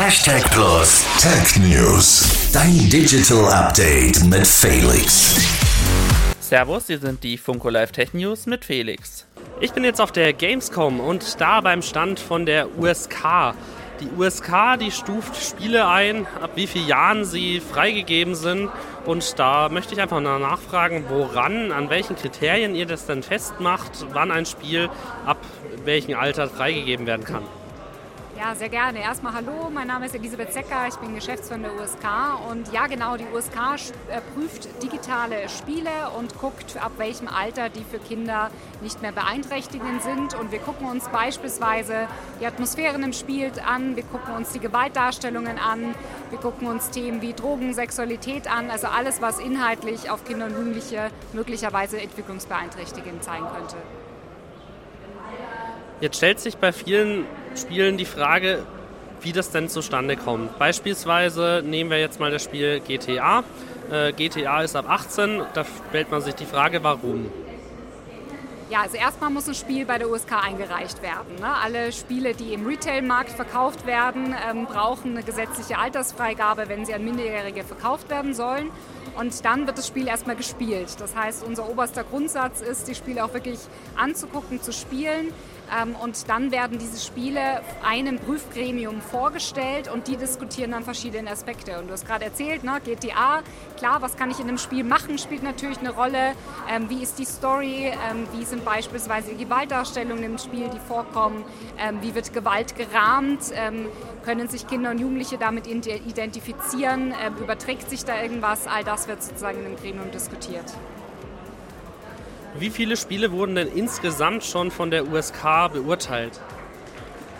Hashtag Plus Tech News. Dein Digital Update mit Felix. Servus, hier sind die Funko Live Tech News mit Felix. Ich bin jetzt auf der Gamescom und da beim Stand von der USK. Die USK, die stuft Spiele ein, ab wie vielen Jahren sie freigegeben sind. Und da möchte ich einfach mal nachfragen, woran, an welchen Kriterien ihr das denn festmacht, wann ein Spiel ab welchem Alter freigegeben werden kann. Ja, sehr gerne. Erstmal hallo, mein Name ist Elisabeth Zecker, ich bin Geschäftsführerin der USK und ja genau, die USK äh, prüft digitale Spiele und guckt, ab welchem Alter die für Kinder nicht mehr beeinträchtigend sind und wir gucken uns beispielsweise die Atmosphären im Spiel an, wir gucken uns die Gewaltdarstellungen an, wir gucken uns Themen wie Drogen, Sexualität an, also alles, was inhaltlich auf Kinder und Jugendliche möglicherweise entwicklungsbeeinträchtigend sein könnte. Jetzt stellt sich bei vielen Spielen die Frage, wie das denn zustande kommt. Beispielsweise nehmen wir jetzt mal das Spiel GTA. Äh, GTA ist ab 18, da stellt man sich die Frage, warum. Ja, also erstmal muss ein Spiel bei der USK eingereicht werden. Ne? Alle Spiele, die im Retailmarkt verkauft werden, ähm, brauchen eine gesetzliche Altersfreigabe, wenn sie an Minderjährige verkauft werden sollen. Und dann wird das Spiel erstmal gespielt. Das heißt, unser oberster Grundsatz ist, die Spiele auch wirklich anzugucken, zu spielen. Ähm, und dann werden diese Spiele einem Prüfgremium vorgestellt und die diskutieren dann verschiedene Aspekte. Und du hast gerade erzählt, ne, GTA, klar, was kann ich in einem Spiel machen, spielt natürlich eine Rolle. Ähm, wie ist die Story? Ähm, wie sind beispielsweise Gewaltdarstellungen im Spiel, die vorkommen? Ähm, wie wird Gewalt gerahmt? Ähm, können sich Kinder und Jugendliche damit identifizieren? Ähm, überträgt sich da irgendwas? All das wird sozusagen im Gremium diskutiert. Wie viele Spiele wurden denn insgesamt schon von der USK beurteilt?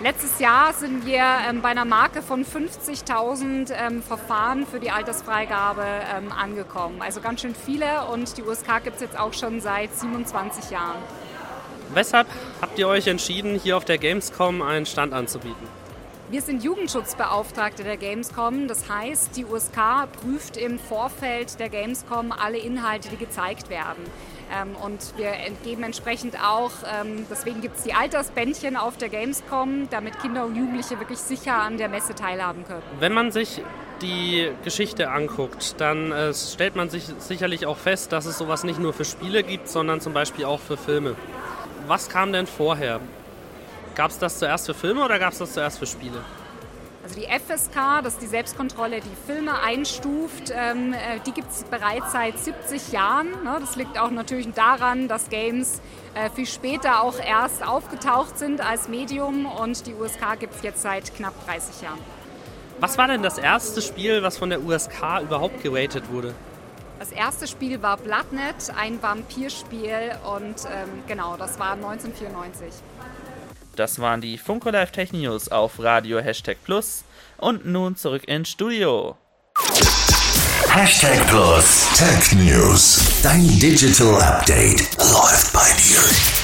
Letztes Jahr sind wir ähm, bei einer Marke von 50.000 ähm, Verfahren für die Altersfreigabe ähm, angekommen. Also ganz schön viele und die USK gibt es jetzt auch schon seit 27 Jahren. Weshalb habt ihr euch entschieden, hier auf der Gamescom einen Stand anzubieten? Wir sind Jugendschutzbeauftragte der Gamescom. Das heißt, die USK prüft im Vorfeld der Gamescom alle Inhalte, die gezeigt werden. Ähm, und wir geben entsprechend auch, ähm, deswegen gibt es die Altersbändchen auf der Gamescom, damit Kinder und Jugendliche wirklich sicher an der Messe teilhaben können. Wenn man sich die Geschichte anguckt, dann äh, stellt man sich sicherlich auch fest, dass es sowas nicht nur für Spiele gibt, sondern zum Beispiel auch für Filme. Was kam denn vorher? Gab es das zuerst für Filme oder gab es das zuerst für Spiele? Also die FSK, das ist die Selbstkontrolle, die Filme einstuft, ähm, äh, die gibt es bereits seit 70 Jahren. Ne? Das liegt auch natürlich daran, dass Games äh, viel später auch erst aufgetaucht sind als Medium und die USK gibt es jetzt seit knapp 30 Jahren. Was war denn das erste Spiel, was von der USK überhaupt geratet wurde? Das erste Spiel war Bloodnet, ein Vampirspiel und ähm, genau, das war 1994. Das waren die Funko Live Tech News auf Radio Hashtag Plus. Und nun zurück ins Studio. Hashtag Plus Tech News. Dein Digital Update läuft bei dir.